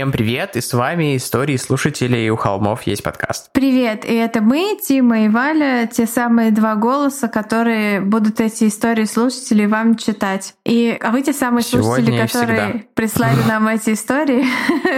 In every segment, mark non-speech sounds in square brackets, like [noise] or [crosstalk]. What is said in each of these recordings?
Всем привет, и с вами истории слушателей «У холмов есть подкаст». Привет, и это мы, Тима и Валя, те самые два голоса, которые будут эти истории слушателей вам читать. И а вы те самые Сегодня слушатели, которые всегда. прислали нам [laughs] эти истории,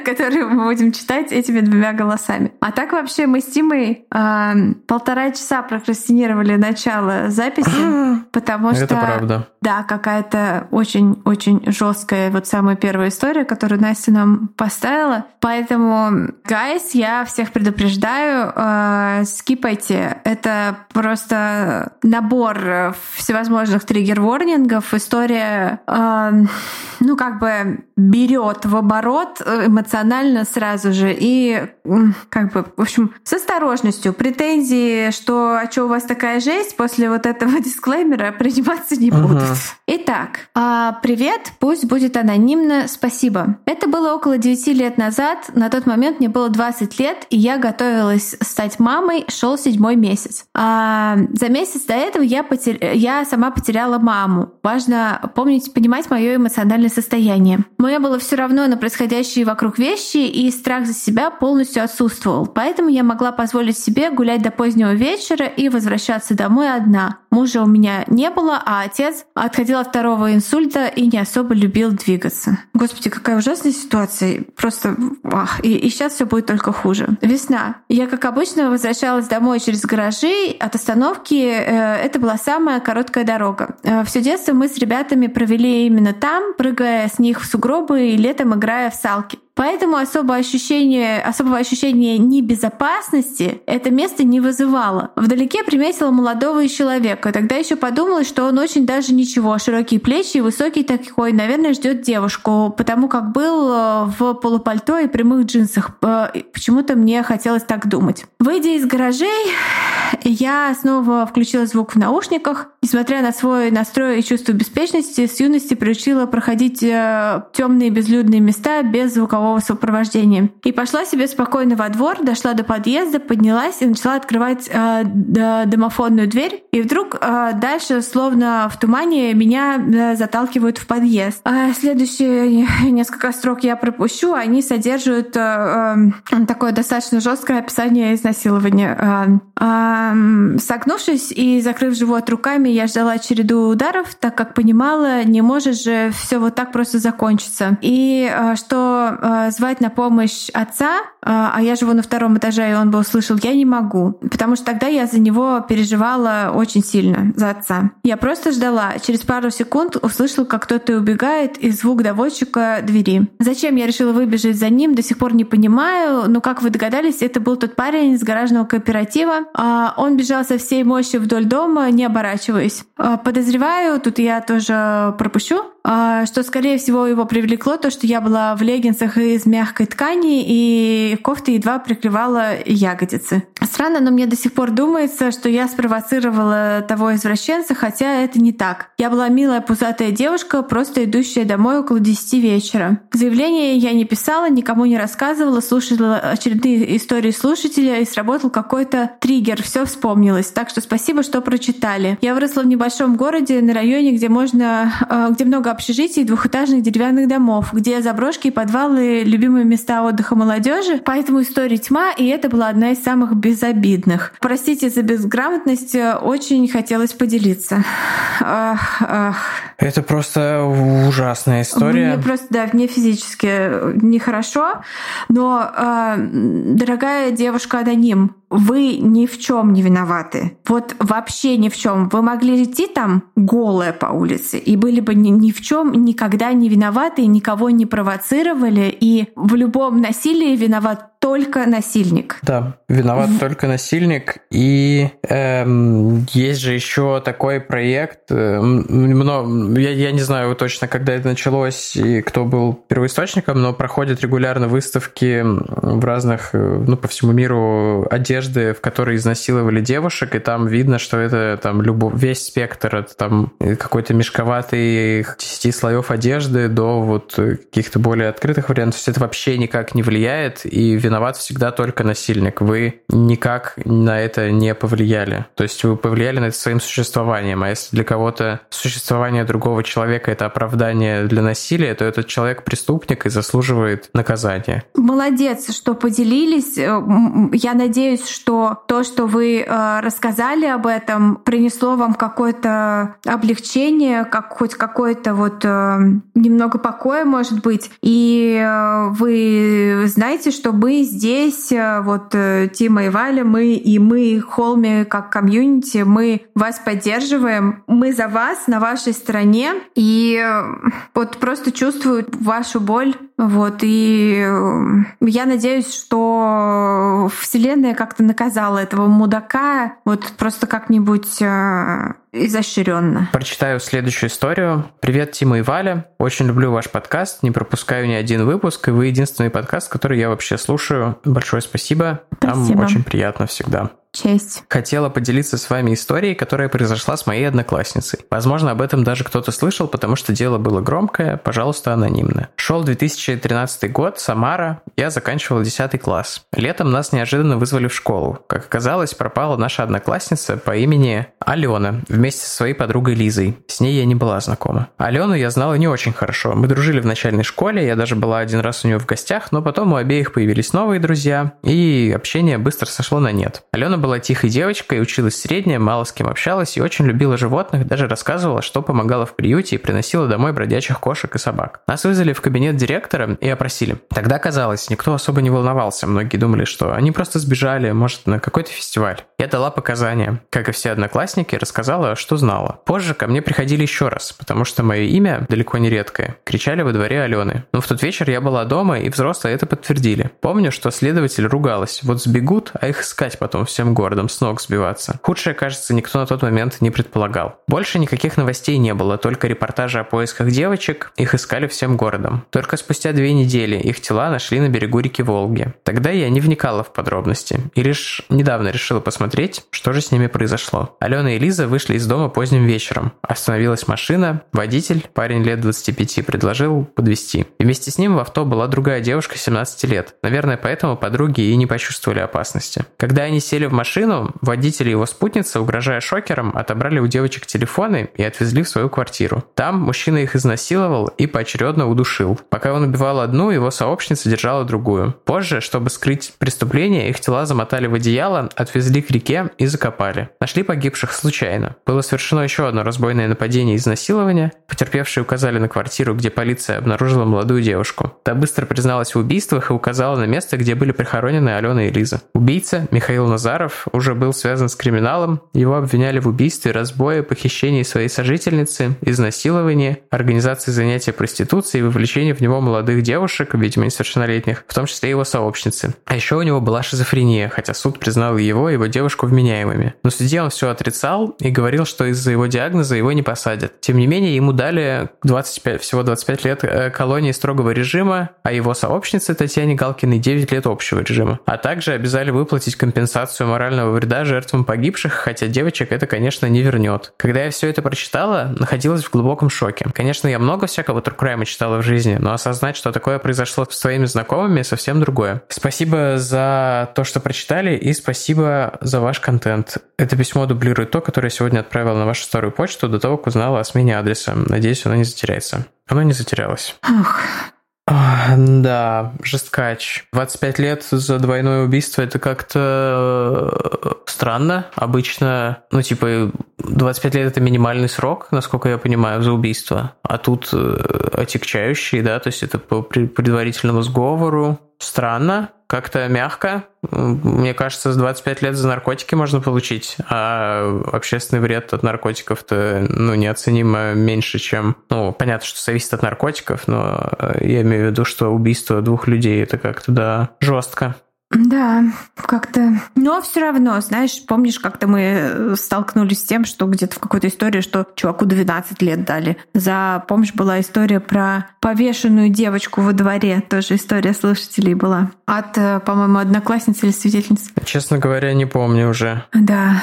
[laughs] которые мы будем читать этими двумя голосами. А так вообще мы с Тимой а, полтора часа прокрастинировали начало записи, [gasps] потому что... Это правда. Да, какая-то очень-очень жесткая вот самая первая история, которую Настя нам поставила. Поэтому, гайс, я всех предупреждаю, э, скипайте. Это просто набор э, всевозможных триггер-ворнингов. История, э, ну, как бы берет в оборот э, эмоционально сразу же. И, как бы, в общем, с осторожностью. Претензии, что а что у вас такая жесть, после вот этого [laughs] дисклеймера приниматься не будут. Итак, а, привет, пусть будет анонимно, спасибо. Это было около 9 лет назад, на тот момент мне было 20 лет, и я готовилась стать мамой, шел седьмой месяц. А, за месяц до этого я, потер... я сама потеряла маму. Важно помнить, понимать мое эмоциональное состояние. Мне было все равно на происходящие вокруг вещи, и страх за себя полностью отсутствовал. Поэтому я могла позволить себе гулять до позднего вечера и возвращаться домой одна. Мужа у меня не было, а отец отходил от второго инсульта и не особо любил двигаться. Господи, какая ужасная ситуация. Просто... ах, и, и сейчас все будет только хуже. Весна. Я, как обычно, возвращалась домой через гаражи. От остановки э, это была самая короткая дорога. Э, все детство мы с ребятами провели именно там, прыгая с них в сугробы и летом играя в салки. Поэтому особое ощущение, особого ощущения небезопасности это место не вызывало. Вдалеке приметила молодого человека. Тогда еще подумала, что он очень даже ничего, широкие плечи и высокий такой, наверное, ждет девушку, потому как был э, в полупальто и прямых джинсах. Э, Почему-то мне хотелось так думать. Выйдя из гаражей, я снова включила звук в наушниках. Несмотря на свой настрой и чувство беспечности, с юности приучила проходить темные безлюдные места без звукового сопровождения. И пошла себе спокойно во двор, дошла до подъезда, поднялась и начала открывать э, домофонную дверь. И вдруг э, дальше, словно в тумане, меня э, заталкивают в подъезд. А следующие [laughs] несколько строк я пропущу, они содержат э, э, такое достаточно жесткое описание изнасилования. Э, э, согнувшись и закрыв живот руками, я ждала череду ударов, так как понимала, не может же все вот так просто закончиться. И э, что э, звать на помощь отца, э, а я живу на втором этаже, и он бы услышал, я не могу. Потому что тогда я за него переживала очень сильно, за отца. Я просто ждала. Через пару секунд услышала, как кто-то убегает, и звук доводчика двери. Зачем я решила выбежать за ним, до сих пор не понимаю. Но, как вы догадались, это был тот парень из гаражного кооператива. А, Он бежал со всей мощью вдоль дома, не оборачиваясь. А, Подозреваю, тут я тоже пропущу, что, скорее всего, его привлекло то, что я была в леггинсах из мягкой ткани, и кофта едва прикрывала ягодицы. Странно, но мне до сих пор думается, что я спровоцировала того извращенца, хотя это не так. Я была милая пузатая девушка, просто идущая домой около 10 вечера. Заявление я не писала, никому не рассказывала, слушала очередные истории слушателя, и сработал какой-то триггер, все вспомнилось. Так что спасибо, что прочитали. Я выросла в небольшом городе, на районе, где можно, э, где много общежитий двухэтажных деревянных домов, где заброшки и подвалы — любимые места отдыха молодежи. Поэтому история тьма, и это была одна из самых безобидных. Простите за безграмотность, э, очень хотелось поделиться. Ах, ах. Это просто ужасная история. Мне просто, да, мне физически нехорошо, но, э, дорогая девушка аноним, вы ни в чем не виноваты. Вот вообще ни в чем. Вы могли идти там голая по улице и были бы ни, ни в чем никогда не виноваты, никого не провоцировали. И в любом насилии виноват только насильник. Да, виноват только насильник. И эм, есть же еще такой проект. э, мно- я, я не знаю точно, когда это началось и кто был первоисточником, но проходят регулярно выставки в разных, э, ну, по всему миру одежды, в которой изнасиловали девушек, и там видно, что это там любо, весь спектр, это там какой-то мешковатый 10 слоев одежды до вот каких-то более открытых вариантов. То есть это вообще никак не влияет, и виноват виноват всегда только насильник. Вы никак на это не повлияли. То есть вы повлияли на это своим существованием. А если для кого-то существование другого человека — это оправдание для насилия, то этот человек преступник и заслуживает наказания. Молодец, что поделились. Э, я надеюсь, что то, что вы э, рассказали об этом, принесло вам какое-то облегчение, как хоть какое-то вот э, немного покоя, может быть. И вы знаете, что мы здесь, вот Тима и Валя, мы и мы, Холми, как комьюнити, мы вас поддерживаем, мы за вас на вашей стороне. И вот просто чувствую вашу боль. Вот, и я надеюсь, что Вселенная как-то наказала этого мудака вот просто как-нибудь э, изощренно. Прочитаю следующую историю. Привет, Тима и Валя. Очень люблю ваш подкаст, не пропускаю ни один выпуск, и вы единственный подкаст, который я вообще слушаю. Большое спасибо. спасибо. Там очень приятно всегда. Честь. Хотела поделиться с вами историей, которая произошла с моей одноклассницей. Возможно, об этом даже кто-то слышал, потому что дело было громкое, пожалуйста, анонимно. Шел 2013 год, Самара, я заканчивал 10 класс. Летом нас неожиданно вызвали в школу. Как оказалось, пропала наша одноклассница по имени Алена вместе со своей подругой Лизой. С ней я не была знакома. Алену я знала не очень хорошо. Мы дружили в начальной школе, я даже была один раз у нее в гостях, но потом у обеих появились новые друзья, и общение быстро сошло на нет. Алена была тихой девочкой, училась средняя, мало с кем общалась и очень любила животных, даже рассказывала, что помогала в приюте и приносила домой бродячих кошек и собак. Нас вызвали в кабинет директора и опросили. Тогда казалось, никто особо не волновался, многие думали, что они просто сбежали, может, на какой-то фестиваль. Я дала показания. Как и все одноклассники, рассказала, что знала. Позже ко мне приходили еще раз, потому что мое имя далеко не редкое. Кричали во дворе Алены. Но в тот вечер я была дома, и взрослые это подтвердили. Помню, что следователь ругалась. Вот сбегут, а их искать потом всем городом с ног сбиваться. Худшее, кажется, никто на тот момент не предполагал. Больше никаких новостей не было, только репортажи о поисках девочек. Их искали всем городом. Только спустя две недели их тела нашли на берегу реки Волги. Тогда я не вникала в подробности. И лишь недавно решила посмотреть что же с ними произошло. Алена и Лиза вышли из дома поздним вечером. Остановилась машина, водитель, парень лет 25, предложил подвести. вместе с ним в авто была другая девушка 17 лет. Наверное, поэтому подруги и не почувствовали опасности. Когда они сели в машину, водитель и его спутница, угрожая шокером, отобрали у девочек телефоны и отвезли в свою квартиру. Там мужчина их изнасиловал и поочередно удушил. Пока он убивал одну, его сообщница держала другую. Позже, чтобы скрыть преступление, их тела замотали в одеяло, отвезли к реке и закопали. Нашли погибших случайно. Было совершено еще одно разбойное нападение и изнасилование. Потерпевшие указали на квартиру, где полиция обнаружила молодую девушку. Та быстро призналась в убийствах и указала на место, где были прихоронены Алена и Лиза. Убийца, Михаил Назаров, уже был связан с криминалом. Его обвиняли в убийстве, разбое, похищении своей сожительницы, изнасиловании, организации занятия проституцией и вовлечении в него молодых девушек, видимо, несовершеннолетних, в том числе его сообщницы. А еще у него была шизофрения, хотя суд признал его и его девушку вменяемыми. Но судья он все отрицал и говорил, что из-за его диагноза его не посадят. Тем не менее, ему дали 25, всего 25 лет э, колонии строгого режима, а его сообщнице Татьяне Галкиной 9 лет общего режима. А также обязали выплатить компенсацию морального вреда жертвам погибших, хотя девочек это, конечно, не вернет. Когда я все это прочитала, находилась в глубоком шоке. Конечно, я много всякого туркрайма читала в жизни, но осознать, что такое произошло с своими знакомыми, совсем другое. Спасибо за то, что прочитали, и спасибо за ваш контент. Это письмо дублирует то, которое я сегодня отправил на вашу старую почту до того, как узнала о смене адреса. Надеюсь, оно не затеряется. Оно не затерялось. Ох. Да, жесткач. 25 лет за двойное убийство это как-то э, странно. Обычно, ну, типа, 25 лет это минимальный срок, насколько я понимаю, за убийство. А тут э, отягчающий, да, то есть это по предварительному сговору. Странно, как-то мягко. Мне кажется, с 25 лет за наркотики можно получить, а общественный вред от наркотиков-то ну, неоценимо меньше, чем... Ну, понятно, что зависит от наркотиков, но я имею в виду, что убийство двух людей — это как-то, да, жестко. Да, как-то... Но все равно, знаешь, помнишь, как-то мы э, столкнулись с тем, что где-то в какой-то истории, что чуваку 12 лет дали. За, помнишь, была история про повешенную девочку во дворе. Тоже история слушателей была. От, э, по-моему, одноклассницы или свидетельницы. Честно говоря, не помню уже. Да.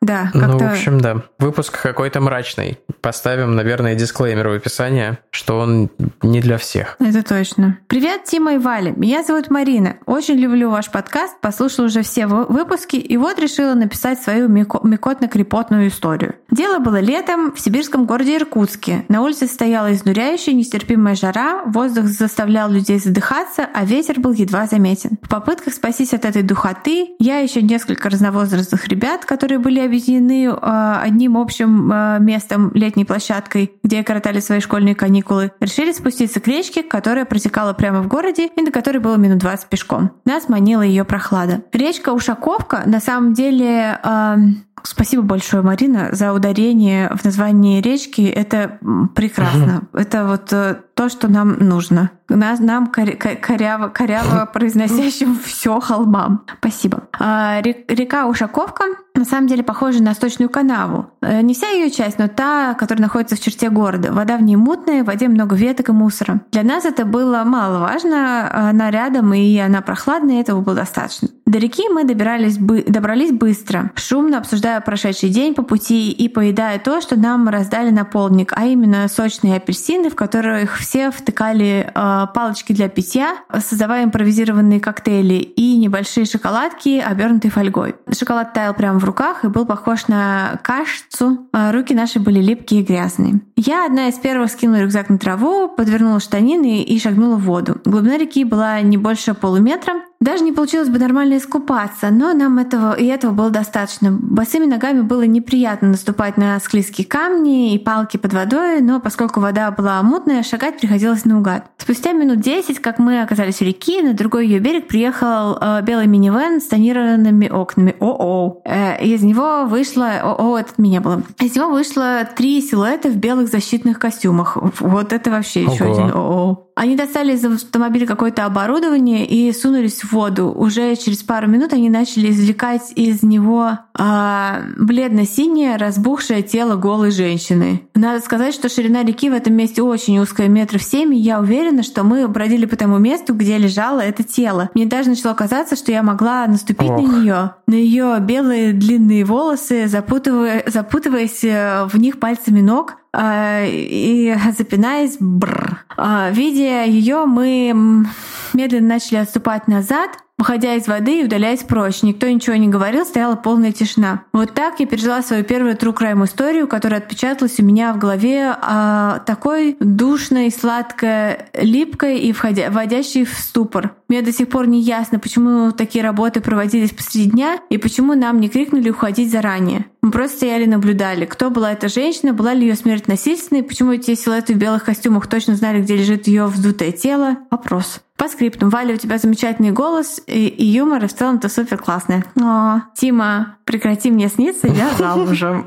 Да. Ну, в общем, да. Выпуск какой-то мрачный. Поставим, наверное, дисклеймер в описании, что он не для всех. Это точно. Привет, Тима и Валя. Меня зовут Марина. Очень люблю ваш подкаст, послушала уже все выпуски и вот решила написать свою микотно-крепотную историю. Дело было летом в сибирском городе Иркутске. На улице стояла изнуряющая, нестерпимая жара, воздух заставлял людей задыхаться, а ветер был едва заметен. В попытках спастись от этой духоты я еще несколько разновозрастных ребят, которые были объединены э, одним общим э, местом, летней площадкой, где коротали свои школьные каникулы, решили спуститься к речке, которая протекала прямо в городе и на которой было минут 20 пешком. Нас манила ее прохлада. Речка Ушаковка на самом деле э, Спасибо большое, Марина, за ударение в названии речки. Это прекрасно. Это вот то, что нам нужно. Нас, нам коряво, коряво [laughs] произносящим все холмам. Спасибо. А, река Ушаковка на самом деле похожа на сточную канаву. Э, не вся ее часть, но та, которая находится в черте города. Вода в ней мутная, в воде много веток и мусора. Для нас это было маловажно. Она рядом, и она прохладная, и этого было достаточно. До реки мы добирались, добрались быстро, шумно обсуждая прошедший день по пути и поедая то, что нам раздали на полдник, а именно сочные апельсины, в которых все втыкали э, палочки для питья, создавая импровизированные коктейли и небольшие шоколадки, обернутые фольгой. Шоколад таял прямо в руках и был похож на кашицу. А руки наши были липкие и грязные. Я одна из первых скинула рюкзак на траву, подвернула штанины и шагнула в воду. Глубина реки была не больше полуметра, даже не получилось бы нормально искупаться, но нам этого и этого было достаточно. Босыми ногами было неприятно наступать на склизкие камни и палки под водой, но поскольку вода была мутная, шагать приходилось наугад. Спустя минут 10, как мы оказались у реки, на другой ее берег приехал э, белый минивэн с тонированными окнами. О-о. Э, из него вышло... О-о, это меня было. Из него вышло три силуэта в белых защитных костюмах. Вот это вообще Ого. еще один о-о. Они достали из автомобиля какое-то оборудование и сунулись в воду. Уже через пару минут они начали извлекать из него а, бледно-синее разбухшее тело голой женщины. Надо сказать, что ширина реки в этом месте очень узкая, метров семь, и я уверена, что мы бродили по тому месту, где лежало это тело. Мне даже начало казаться, что я могла наступить Ох. на нее, на ее белые длинные волосы, запутывая, запутываясь э, в них пальцами ног, и [laughs] запинаясь, бр. А, видя ее, мы медленно начали отступать назад, выходя из воды и удаляясь прочь. Никто ничего не говорил, стояла полная тишина. Вот так я пережила свою первую true crime историю, которая отпечаталась у меня в голове а, такой душной, сладкой, липкой и входя, вводящей в ступор. Мне до сих пор не ясно, почему такие работы проводились посреди дня и почему нам не крикнули уходить заранее. Мы просто стояли и наблюдали, кто была эта женщина, была ли ее смерть насильственной, почему эти силуэты в белых костюмах точно знали, где лежит ее вздутое тело. Вопрос. По скрипту. Валя, у тебя замечательный голос и, и юмор, и в целом ты супер классная. О, Тима, прекрати мне сниться, я [laughs] замужем.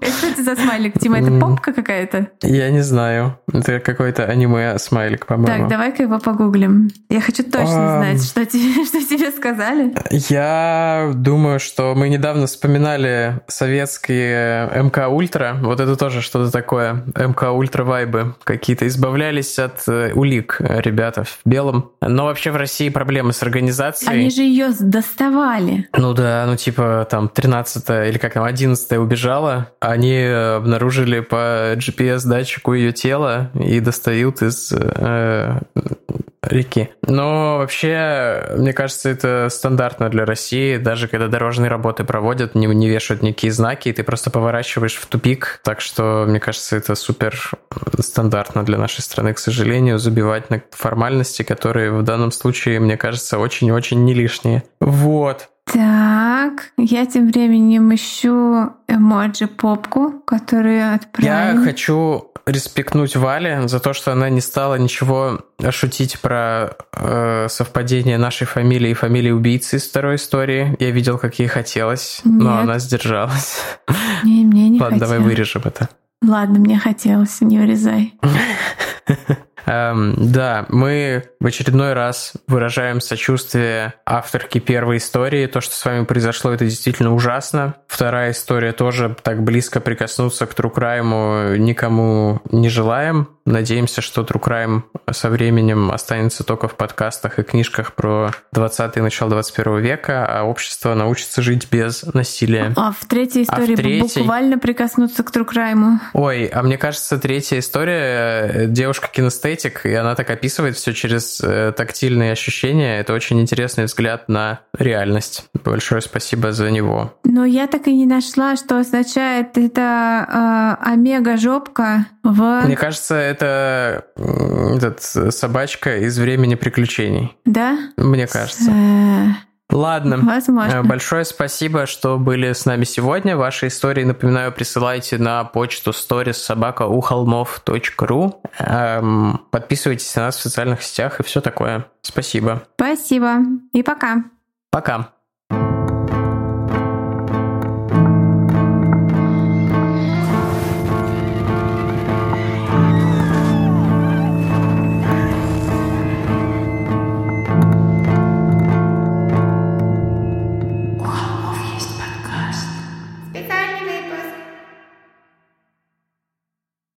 Что это за смайлик? Тима, это попка какая-то? Я не знаю. Это какой-то аниме-смайлик, по-моему. Так, давай-ка его погуглим. Я хочу точно знать, [laughs] что тебе, сказали. Я думаю, что мы недавно вспоминали советские МК Ультра. Вот это тоже что-то такое. МК Ультра вайбы. Какие-то избавлялись от э, улик ребята в белом. Но вообще в России проблемы с организацией. Они же ее доставали. Ну да, ну типа там 13 или как там 11 убежала. Они обнаружили по GPS-датчику ее тело и достают из э, реки. Но вообще, мне кажется, это стандартно для России. Даже когда дорожные работы проводят, не, не вешают никакие знаки, и ты просто поворачиваешь в тупик. Так что, мне кажется, это супер стандартно для нашей страны, к сожалению, забивать на формальности, которые в данном случае, мне кажется, очень-очень не лишние. Вот. Так, я тем временем ищу эмоджи попку, которую отправили. Я хочу респектнуть Вале за то, что она не стала ничего шутить про э, совпадение нашей фамилии и фамилии убийцы из второй истории. Я видел, как ей хотелось, Нет. но она сдержалась. Не, мне не Ладно, хотелось. давай вырежем это. Ладно, мне хотелось, не вырезай. [laughs] Эм, да, мы в очередной раз выражаем сочувствие авторке первой истории. То, что с вами произошло, это действительно ужасно. Вторая история тоже так близко прикоснуться к Трукрайму никому не желаем. Надеемся, что True Crime со временем останется только в подкастах и книжках про 20 и начало 21 века, а общество научится жить без насилия. А в третьей истории а в третьей... буквально прикоснуться к True Crime. Ой, а мне кажется, третья история э, девушка-кинестетик, и она так описывает все через э, тактильные ощущения. Это очень интересный взгляд на реальность. Большое спасибо за него. Но я так и не нашла, что означает это э, омега-жопка в... Мне кажется, это этот, собачка из времени приключений. Да? Мне кажется. Ладно. Возможно. Большое спасибо, что были с нами сегодня. Ваши истории, напоминаю, присылайте на почту storiessobakaухолмов.ру. Эм, подписывайтесь на нас в социальных сетях и все такое. Спасибо. Спасибо. И пока. Пока.